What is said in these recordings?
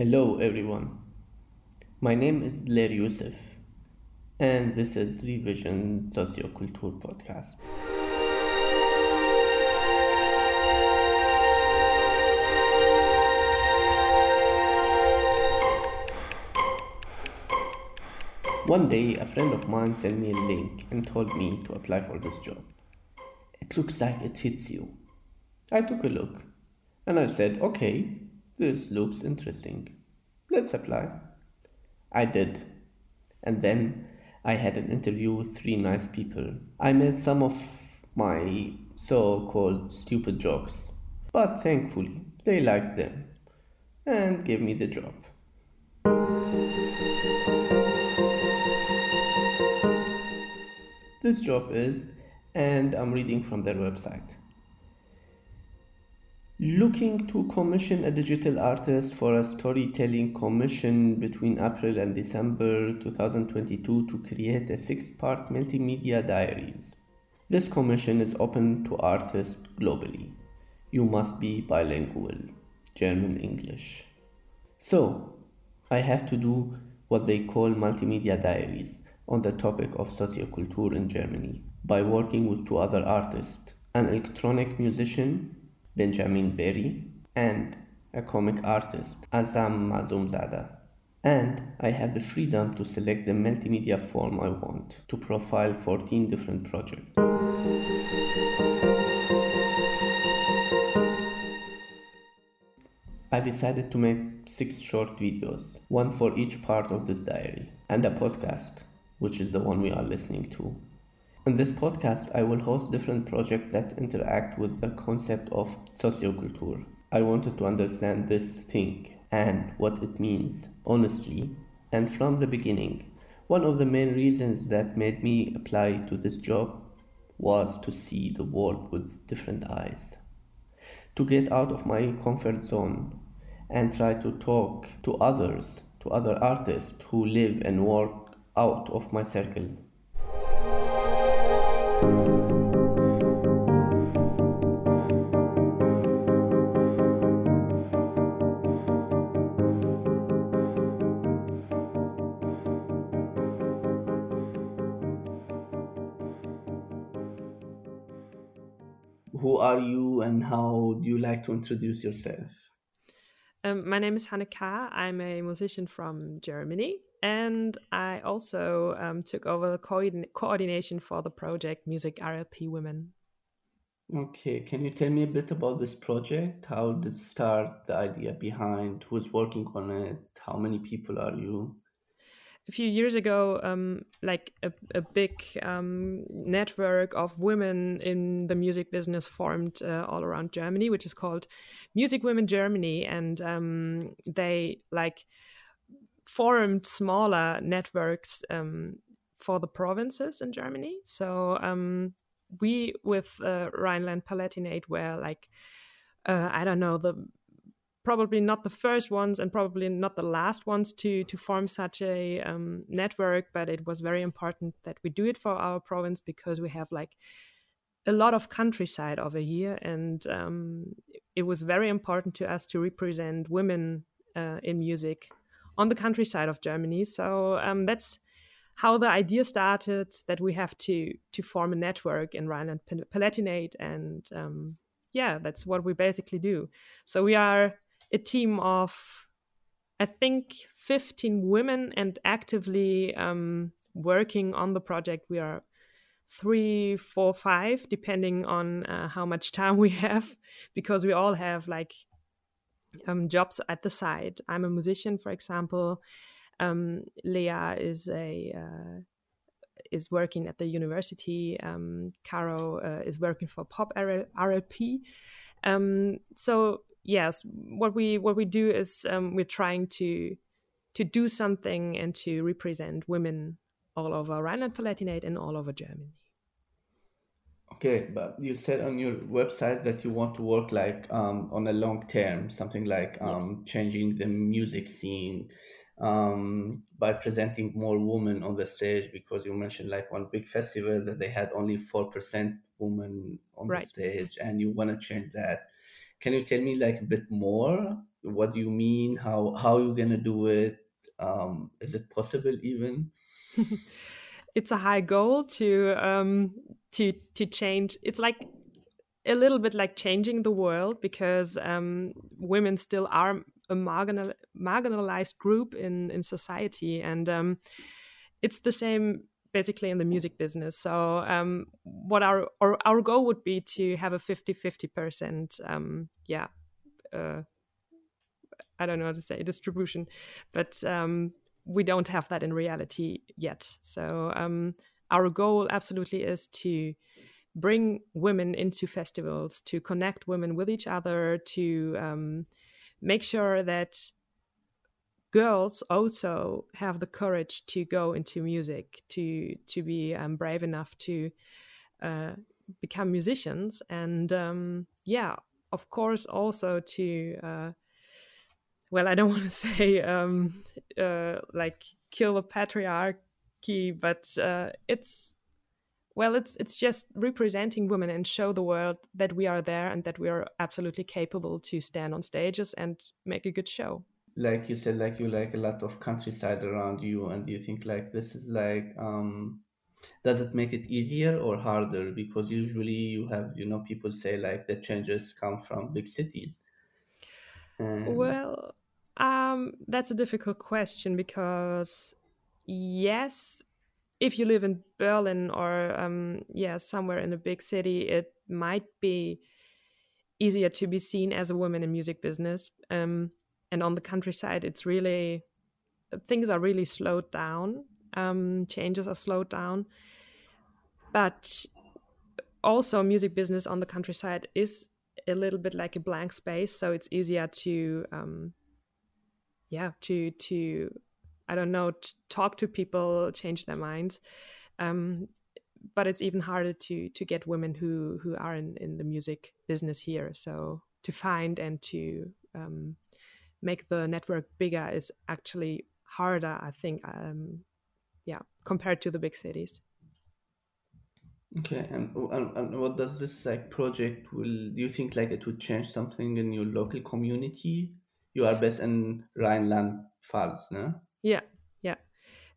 Hello, everyone. My name is Dellair Youssef, and this is Revision Socioculture Podcast. One day, a friend of mine sent me a link and told me to apply for this job. It looks like it fits you. I took a look and I said, okay, this looks interesting. Let's apply. I did. And then I had an interview with three nice people. I made some of my so called stupid jokes, but thankfully they liked them and gave me the job. This job is, and I'm reading from their website. Looking to commission a digital artist for a storytelling commission between April and December 2022 to create a six part multimedia diaries. This commission is open to artists globally. You must be bilingual, German English. So, I have to do what they call multimedia diaries on the topic of socioculture in Germany by working with two other artists an electronic musician Benjamin Berry, and a comic artist, Azam Mazoumzadeh. And I have the freedom to select the multimedia form I want to profile 14 different projects. I decided to make six short videos, one for each part of this diary, and a podcast, which is the one we are listening to. In this podcast, I will host different projects that interact with the concept of socioculture. I wanted to understand this thing and what it means, honestly, and from the beginning. One of the main reasons that made me apply to this job was to see the world with different eyes, to get out of my comfort zone and try to talk to others, to other artists who live and work out of my circle. Who are you and how do you like to introduce yourself? Um, my name is Hannah Kah. I'm a musician from Germany, and I also um, took over the co- coordination for the project Music RLP Women. Okay, can you tell me a bit about this project? How did it start? The idea behind? Who's working on it? How many people are you? a few years ago, um, like a, a big um, network of women in the music business formed uh, all around Germany, which is called Music Women Germany, and um, they like formed smaller networks um, for the provinces in Germany. So um, we with uh, Rhineland Palatinate were like uh, I don't know the probably not the first ones and probably not the last ones to to form such a um, network but it was very important that we do it for our province because we have like a lot of countryside over here and um, it was very important to us to represent women uh, in music on the countryside of germany so um, that's how the idea started that we have to to form a network in rhineland palatinate and um, yeah that's what we basically do so we are a team of I think 15 women and actively um, working on the project. We are three, four, five, depending on uh, how much time we have, because we all have like um, jobs at the side. I'm a musician, for example. Um, Leah is a uh, is working at the university. Um, Caro uh, is working for Pop RLP. Um, so yes, what we what we do is um, we're trying to to do something and to represent women all over Rhineland-Palatinate and all over Germany. Okay, but you said on your website that you want to work like um, on a long term, something like um, yes. changing the music scene um, by presenting more women on the stage. Because you mentioned like one big festival that they had only four percent women on right. the stage, and you want to change that. Can you tell me like a bit more what do you mean? How how you gonna do it? Um, is it possible even? it's a high goal to um, to to change. It's like a little bit like changing the world because um, women still are a marginal, marginalized group in in society, and um, it's the same basically in the music business. So um, what our, our, our goal would be to have a 50-50 percent, um, yeah, uh, I don't know how to say distribution, but um, we don't have that in reality yet. So um, our goal absolutely is to bring women into festivals, to connect women with each other, to um, make sure that girls also have the courage to go into music, to to be um, brave enough to uh, become musicians, and um, yeah, of course, also to uh, well, I don't want to say um, uh, like kill the patriarchy, but uh, it's well, it's it's just representing women and show the world that we are there and that we are absolutely capable to stand on stages and make a good show. Like you said like you like a lot of countryside around you and you think like this is like um does it make it easier or harder? Because usually you have you know people say like the changes come from big cities. Well um that's a difficult question because yes if you live in berlin or um yeah somewhere in a big city it might be easier to be seen as a woman in music business. Um and on the countryside it's really things are really slowed down. Um, changes are slowed down. But also music business on the countryside is a little bit like a blank space so it's easier to um, yeah to to i don't know talk to people change their minds. Um, but it's even harder to to get women who who are in in the music business here. So to find and to um, make the network bigger is actually harder i think um, yeah compared to the big cities. Okay and, and, and what does this like project will do you think like it would change something in your local community? You are based in rhineland pfalz no yeah yeah.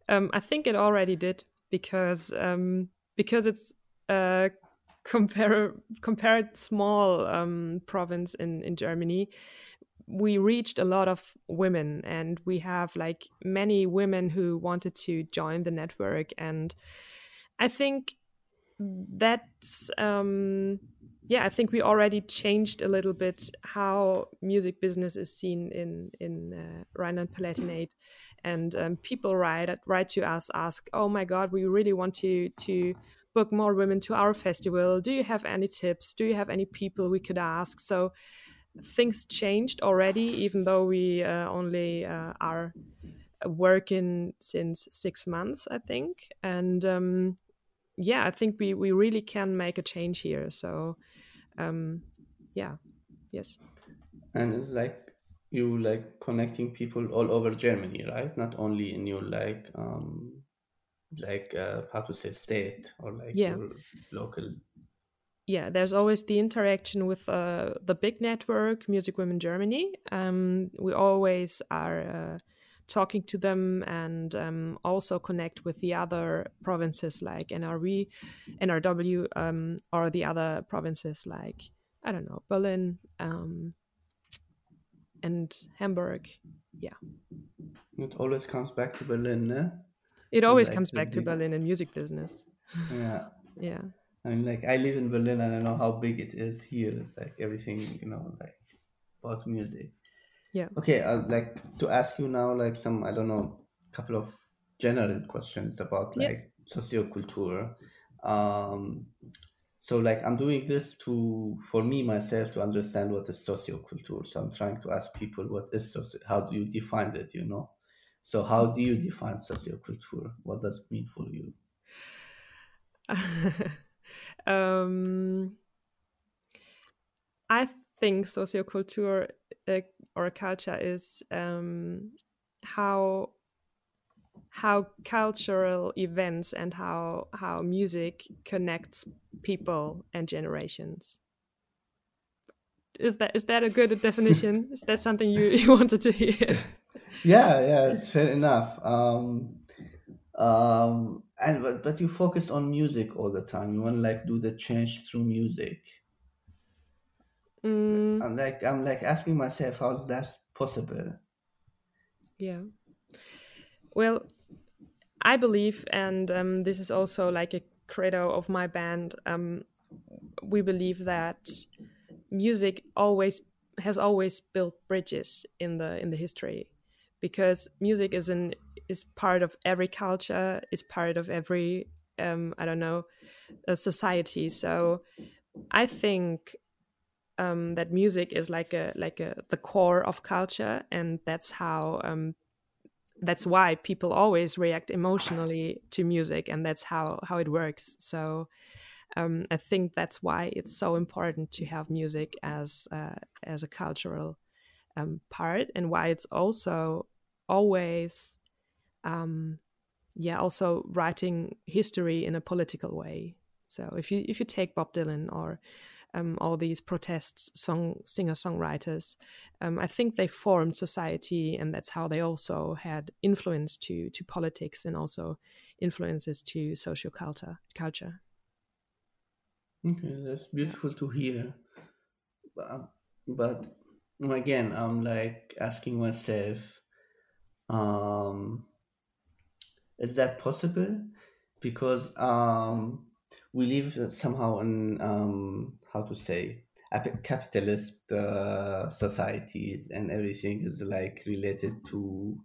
Um, i think it already did because um, because it's a compare compared small um, province in in germany we reached a lot of women and we have like many women who wanted to join the network and i think that's um yeah i think we already changed a little bit how music business is seen in in uh, rhineland-palatinate and um, people write write to us ask oh my god we really want to to book more women to our festival do you have any tips do you have any people we could ask so things changed already, even though we uh, only uh, are working since six months, I think. And um, yeah, I think we, we really can make a change here. So um, yeah, yes. And it's like you like connecting people all over Germany, right? Not only in your like um like uh, how to say state or like yeah. your local yeah, there's always the interaction with uh, the big network, Music Women Germany. Um, we always are uh, talking to them and um, also connect with the other provinces like NRW, NRW, um, or the other provinces like, I don't know, Berlin um, and Hamburg. Yeah. It always comes back to Berlin, ne? It always like comes back to Berlin in music business. Yeah. yeah. I mean, like I live in Berlin and I know how big it is here. It's like everything, you know, like about music. Yeah. Okay, I'd like to ask you now, like some I don't know, a couple of general questions about like yes. socioculture. Um, so like I'm doing this to for me myself to understand what is socioculture. So I'm trying to ask people what is socio. How do you define it? You know. So how do you define socioculture? What does it mean for you? Um, I think socioculture uh, a culture is um, how how cultural events and how how music connects people and generations. is that is that a good definition? is that something you, you wanted to hear? yeah, yeah, it's fair enough. Um, um, and but, but you focus on music all the time. You want to like do the change through music. Mm, I'm like I'm like asking myself how's that possible? yeah. Well, I believe, and um, this is also like a credo of my band. Um, we believe that music always has always built bridges in the in the history because music is an is part of every culture is part of every um, i don't know a society so i think um, that music is like a like a the core of culture and that's how um, that's why people always react emotionally to music and that's how how it works so um, I think that's why it's so important to have music as uh, as a cultural um, part, and why it's also always, um, yeah, also writing history in a political way. So if you if you take Bob Dylan or um, all these protests song singer songwriters, um, I think they formed society, and that's how they also had influence to to politics and also influences to social culture culture. Okay, that's beautiful to hear. But, but again, I'm like asking myself, um, is that possible? Because um, we live somehow in um, how to say capitalist uh, societies, and everything is like related to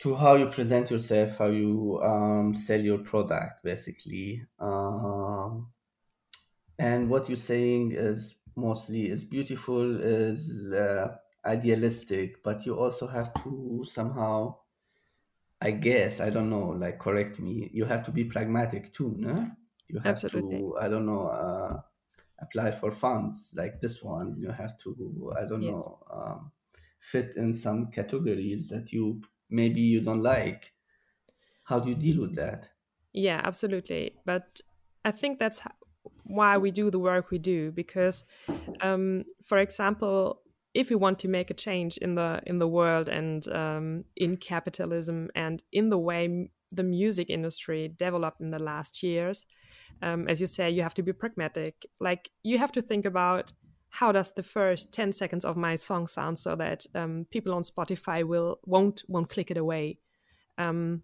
to how you present yourself, how you um, sell your product, basically. Um, and what you're saying is mostly is beautiful, is uh, idealistic, but you also have to somehow, I guess, I don't know, like correct me. You have to be pragmatic too, no? You have Absolutely. to, I don't know, uh, apply for funds like this one. You have to, I don't Yes. know, um, fit in some categories that you maybe you don't like. How do you deal with that? Yeah, absolutely. But I think that's why we do the work we do because, um, for example, if we want to make a change in the in the world and um, in capitalism and in the way the music industry developed in the last years, um, as you say, you have to be pragmatic. Like you have to think about how does the first 10 seconds of my song sound so that um, people on spotify will won't won't click it away um,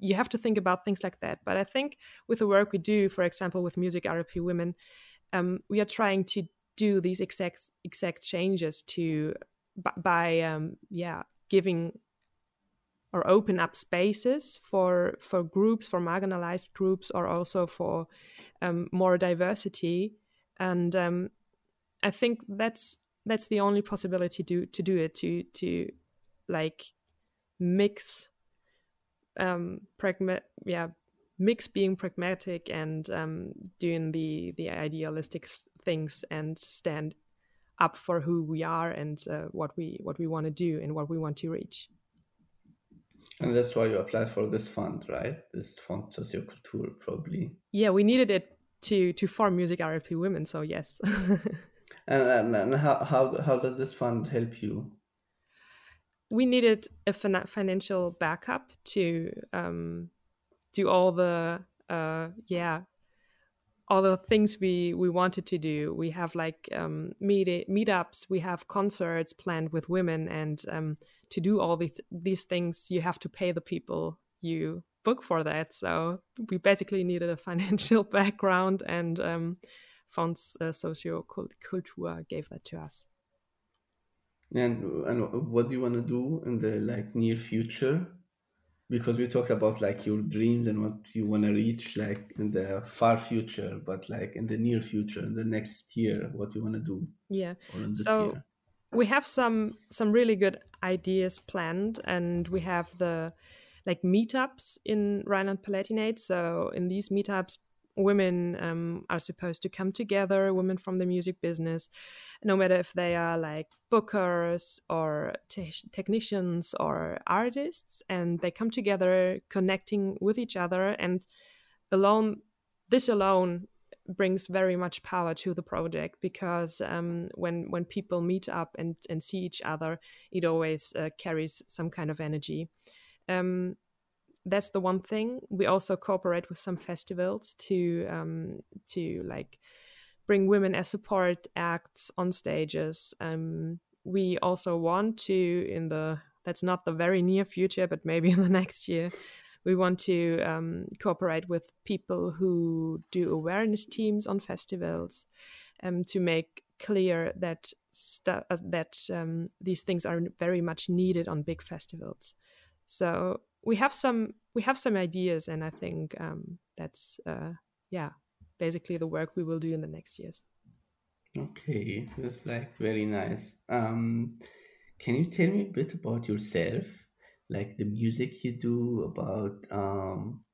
you have to think about things like that but i think with the work we do for example with music RLP women um, we are trying to do these exact exact changes to by, um, yeah giving or open up spaces for for groups for marginalized groups or also for um, more diversity. And um, I think that's that's the only possibility to to do it to to like mix um pragma yeah mix being pragmatic and um doing the the idealistic things and stand up for who we are and uh, what we what we want to do and what we want to reach And that's why you applied for this fund, right? This fund socioculture, probably. yeah we needed it to to form music RLP women so yes And, and, and how, how how does this fund help you? we needed a fin- financial backup to um, do all the uh, yeah all the things we we wanted to do. We have like um, meet meetups, we have concerts planned with women, and um, to do all these these things, you have to pay the people you book for that. So we basically needed a financial background, and um, Fonds uh, Socio Cultura gave that to us. And and what do you want to do in the like near future? Because we talked about like your dreams and what you want to reach like in the far future, but like in the near future, in the next year, what you want to do Yeah. or in this So year? we have some some really good ideas planned and we have the like meetups in Rhineland Palatinate. So in these meetups, women um, are supposed to come together, women from the music business, no matter if they are like bookers or te- technicians or artists, and they come together, connecting with each other. And alone, this alone brings very much power to the project because um, when when people meet up and and see each other, it always uh, carries some kind of energy. Um, that's the one thing. We also cooperate with some festivals to um, to like bring women as support acts on stages. Um, we also want to in the that's not the very near future, but maybe in the next year, we want to um, cooperate with people who do awareness teams on festivals um, to make clear that uh, that um, these things are very much needed on big festivals. So we have some we have some ideas, and I think um, that's uh, yeah basically the work we will do in the next years. Okay, that's like very nice. Um, can you tell me a bit about yourself, like the music you do, about um,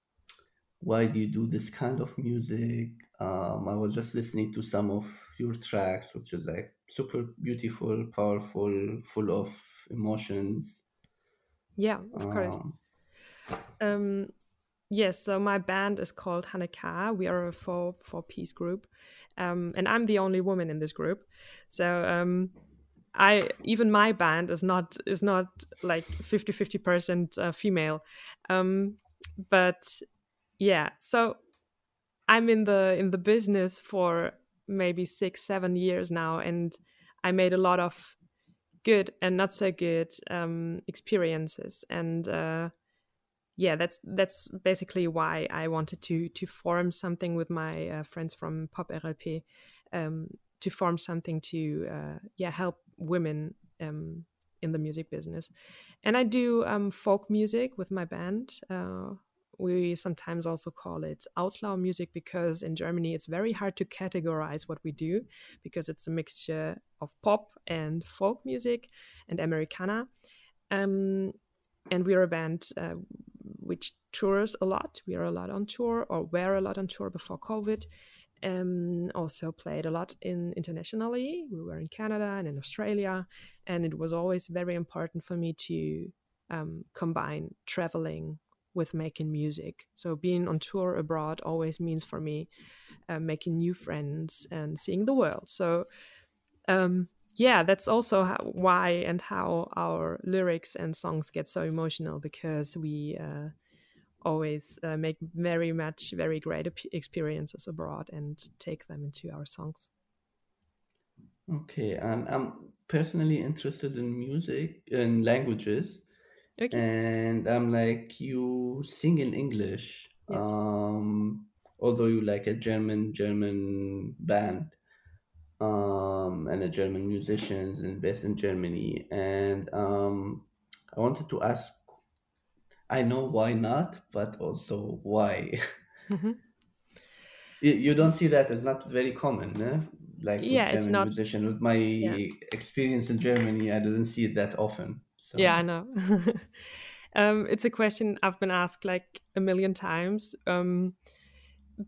why do you do this kind of music? Um, I was just listening to some of your tracks, which is like super beautiful, powerful, full of emotions. Yeah, of course. Um, yes, so my band is called Hannah Kah. We are a four four piece group, um, and I'm the only woman in this group. So um, I even my band is not is not like 50 50 percent uh, female, um, but yeah. So I'm in the in the business for maybe six seven years now, and I made a lot of good and not so good um, experiences and. Uh, yeah, that's that's basically why I wanted to to form something with my uh, friends from Pop RLP, um, to form something to uh, yeah help women um, in the music business, and I do um, folk music with my band. Uh, we sometimes also call it outlaw music because in Germany it's very hard to categorize what we do because it's a mixture of pop and folk music and Americana. Um, and we're a band uh, which tours a lot. We are a lot on tour, or were a lot on tour before COVID. Um, also played a lot in internationally. We were in Canada and in Australia, and it was always very important for me to um, combine traveling with making music. So being on tour abroad always means for me uh, making new friends and seeing the world. So um, yeah, that's also how, why and how our lyrics and songs get so emotional because we uh, always uh, make very much very great experiences abroad and take them into our songs. Okay, and I'm personally interested in music and languages. Okay. And I'm like, you sing in English. Yes. Um, although you like a German German band um, and a German musicians and based in Germany. And um, I wanted to ask, I know why not, but also why. hmm you, you don't see that it's not very common, eh? like Yeah, it's not. musician. With my Yeah, experience in Germany, I didn't see it that often. So. yeah, I know. um, it's a question I've been asked like a million times. Um,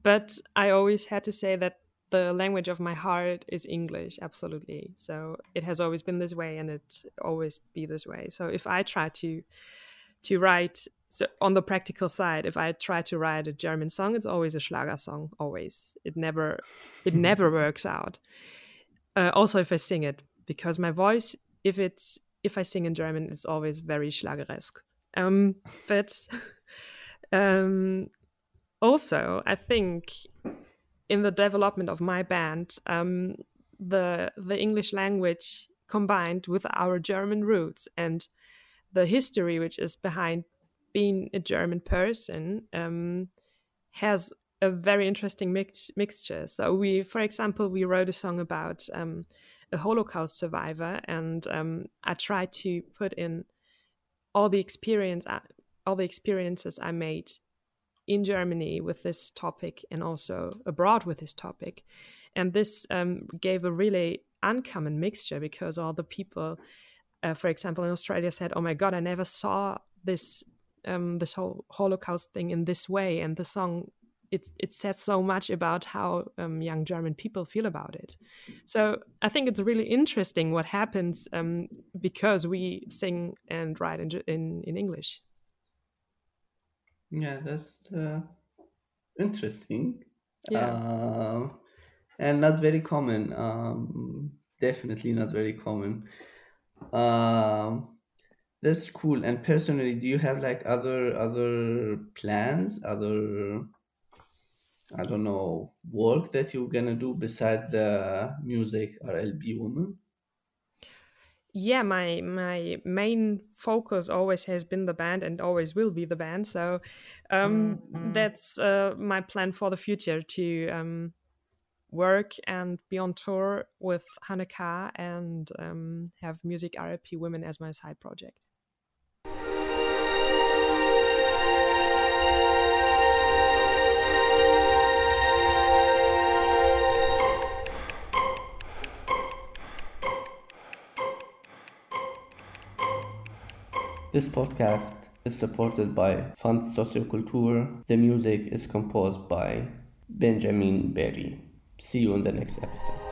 but I always had to say that the language of my heart is English, absolutely. So it has always been this way, and it always be this way. So if I try to to write so on the practical side, if I try to write a German song, it's always a Schlager song. Always, it never it never works out. Uh, also, if I sing it, because my voice, if it's if I sing in German, it's always very Schlageresque. Um, but um, also, I think in the development of my band, um, the the English language combined with our German roots and the history which is behind being a German person um, has a very interesting mix- mixture. So we, for example, we wrote a song about um, a Holocaust survivor, and um, I tried to put in all the experience, uh, all the experiences I made in Germany with this topic and also abroad with this topic. And this um, gave a really uncommon mixture because all the people, uh, for example, in Australia said, "Oh my God, I never saw this um, this whole Holocaust thing in this way." And the song it it said so much about how um, young German people feel about it. So I think it's really interesting what happens um, because we sing and write in in, in English. Yeah, that's uh, interesting. Yeah. Um, and not very common. Um, definitely not very common. Um, that's cool. And personally, do you have like other other plans, other I don't know, work that you're gonna do beside the music RLP woman? Yeah my my main focus always has been the band and always will be the band so um, Mm-hmm. that's uh, my plan for the future to um, work and be on tour with Hannah Kah and um, have music RLP women as my side project This podcast is supported by Fund Socioculture. The music is composed by Benjamin Berry. See you in the next episode.